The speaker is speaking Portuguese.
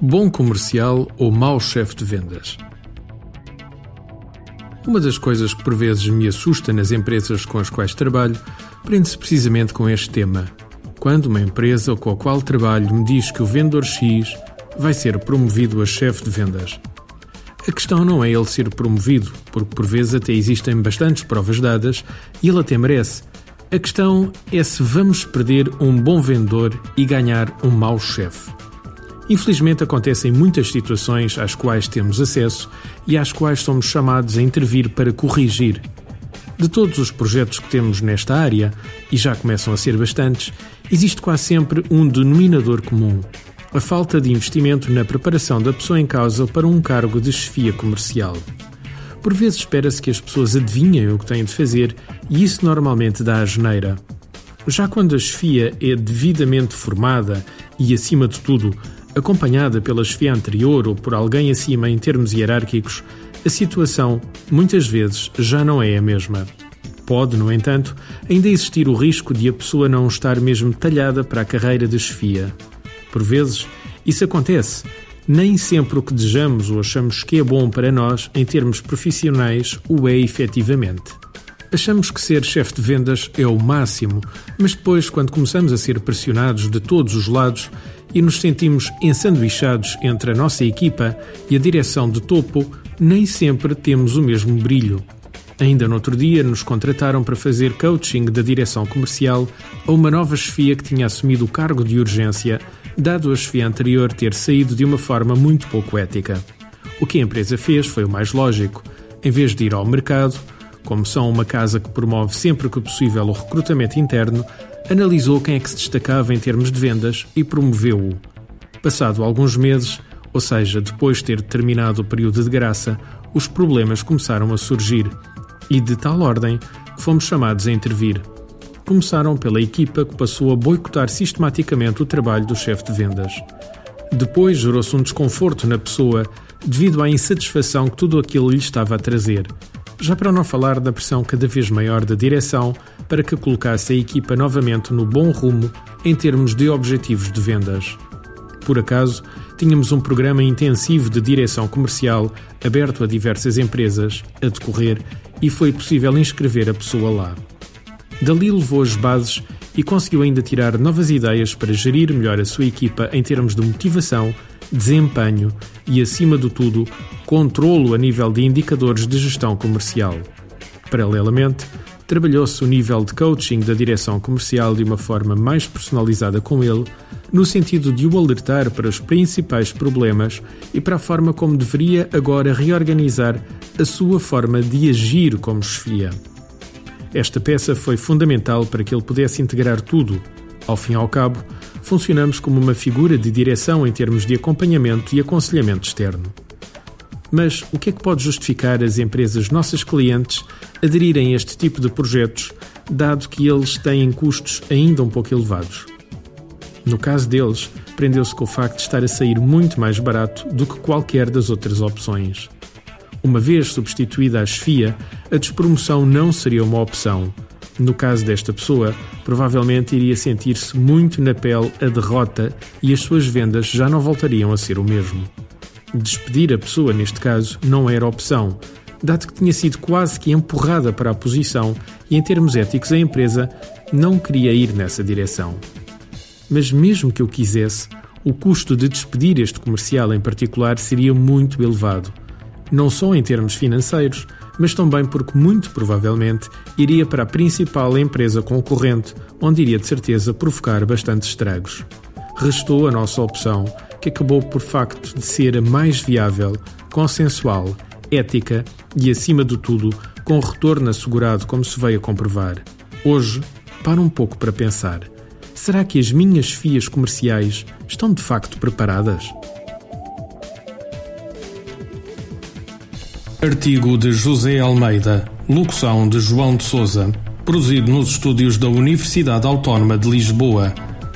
Bom comercial ou mau chefe de vendas? Uma das coisas que por vezes me assusta nas empresas com as quais trabalho prende-se precisamente com este tema. Quando uma empresa com a qual trabalho me diz que o vendedor X vai ser promovido a chefe de vendas. A questão não é ele ser promovido, porque por vezes até existem bastantes provas dadas e ele até merece. A questão é se vamos perder um bom vendedor e ganhar um mau chefe. Infelizmente acontecem muitas situações às quais temos acesso e às quais somos chamados a intervir para corrigir. De todos os projetos que temos nesta área, e já começam a ser bastantes, existe quase sempre um denominador comum: a falta de investimento na preparação da pessoa em causa para um cargo de chefia comercial. Por vezes espera-se que as pessoas adivinhem o que têm de fazer e isso normalmente dá a geneira. Já quando a chefia é devidamente formada e, acima de tudo, acompanhada pela chefia anterior ou por alguém acima em termos hierárquicos, a situação, muitas vezes, já não é a mesma. Pode, no entanto, ainda existir o risco de a pessoa não estar mesmo talhada para a carreira de chefia. Por vezes, isso acontece. Nem sempre o que desejamos ou achamos que é bom para nós, em termos profissionais, o é efetivamente. Achamos que ser chefe de vendas é o máximo, mas depois, quando começamos a ser pressionados de todos os lados, e nos sentimos ensanduichados entre a nossa equipa e a direção de topo, nem sempre temos o mesmo brilho. Ainda no outro dia, nos contrataram para fazer coaching da direção comercial a uma nova chefia que tinha assumido o cargo de urgência, dado a chefia anterior ter saído de uma forma muito pouco ética. O que a empresa fez foi o mais lógico. Em vez de ir ao mercado, como são uma casa que promove sempre que possível o recrutamento interno, analisou quem é que se destacava em termos de vendas e promoveu-o. Passado alguns meses, ou seja, depois de ter terminado o período de graça, os problemas começaram a surgir e, de tal ordem, fomos chamados a intervir. Começaram pela equipa que passou a boicotar sistematicamente o trabalho do chefe de vendas. Depois gerou-se um desconforto na pessoa devido à insatisfação que tudo aquilo lhe estava a trazer. Já para não falar da pressão cada vez maior da direção para que colocasse a equipa novamente no bom rumo em termos de objetivos de vendas. Por acaso, tínhamos um programa intensivo de direção comercial aberto a diversas empresas a decorrer e foi possível inscrever a pessoa lá. Dali levou as bases e conseguiu ainda tirar novas ideias para gerir melhor a sua equipa em termos de motivação, desempenho e, acima de tudo, controlo a nível de indicadores de gestão comercial. Paralelamente, trabalhou-se o nível de coaching da direção comercial de uma forma mais personalizada com ele, no sentido de o alertar para os principais problemas e para a forma como deveria agora reorganizar a sua forma de agir como chefia. Esta peça foi fundamental para que ele pudesse integrar tudo. Ao fim e ao cabo, funcionamos como uma figura de direção em termos de acompanhamento e aconselhamento externo. Mas o que é que pode justificar as empresas nossas clientes aderirem a este tipo de projetos, dado que eles têm custos ainda um pouco elevados? No caso deles, prendeu-se com o facto de estar a sair muito mais barato do que qualquer das outras opções. Uma vez substituída a chefia, a despromoção não seria uma opção. No caso desta pessoa, provavelmente iria sentir-se muito na pele a derrota e as suas vendas já não voltariam a ser o mesmo. Despedir a pessoa, neste caso, não era opção, dado que tinha sido quase que empurrada para a posição e, em termos éticos, a empresa não queria ir nessa direção. Mas, mesmo que eu quisesse, o custo de despedir este comercial em particular seria muito elevado. Não só em termos financeiros, mas também porque, muito provavelmente, iria para a principal empresa concorrente, onde iria de certeza provocar bastantes estragos. Restou a nossa opção, que acabou por facto de ser a mais viável, consensual, ética e, acima de tudo, com retorno assegurado, como se veio a comprovar. Hoje, para um pouco para pensar: será que as minhas fias comerciais estão de facto preparadas? Artigo de José Almeida, locução de João de Souza, produzido nos estúdios da Universidade Autónoma de Lisboa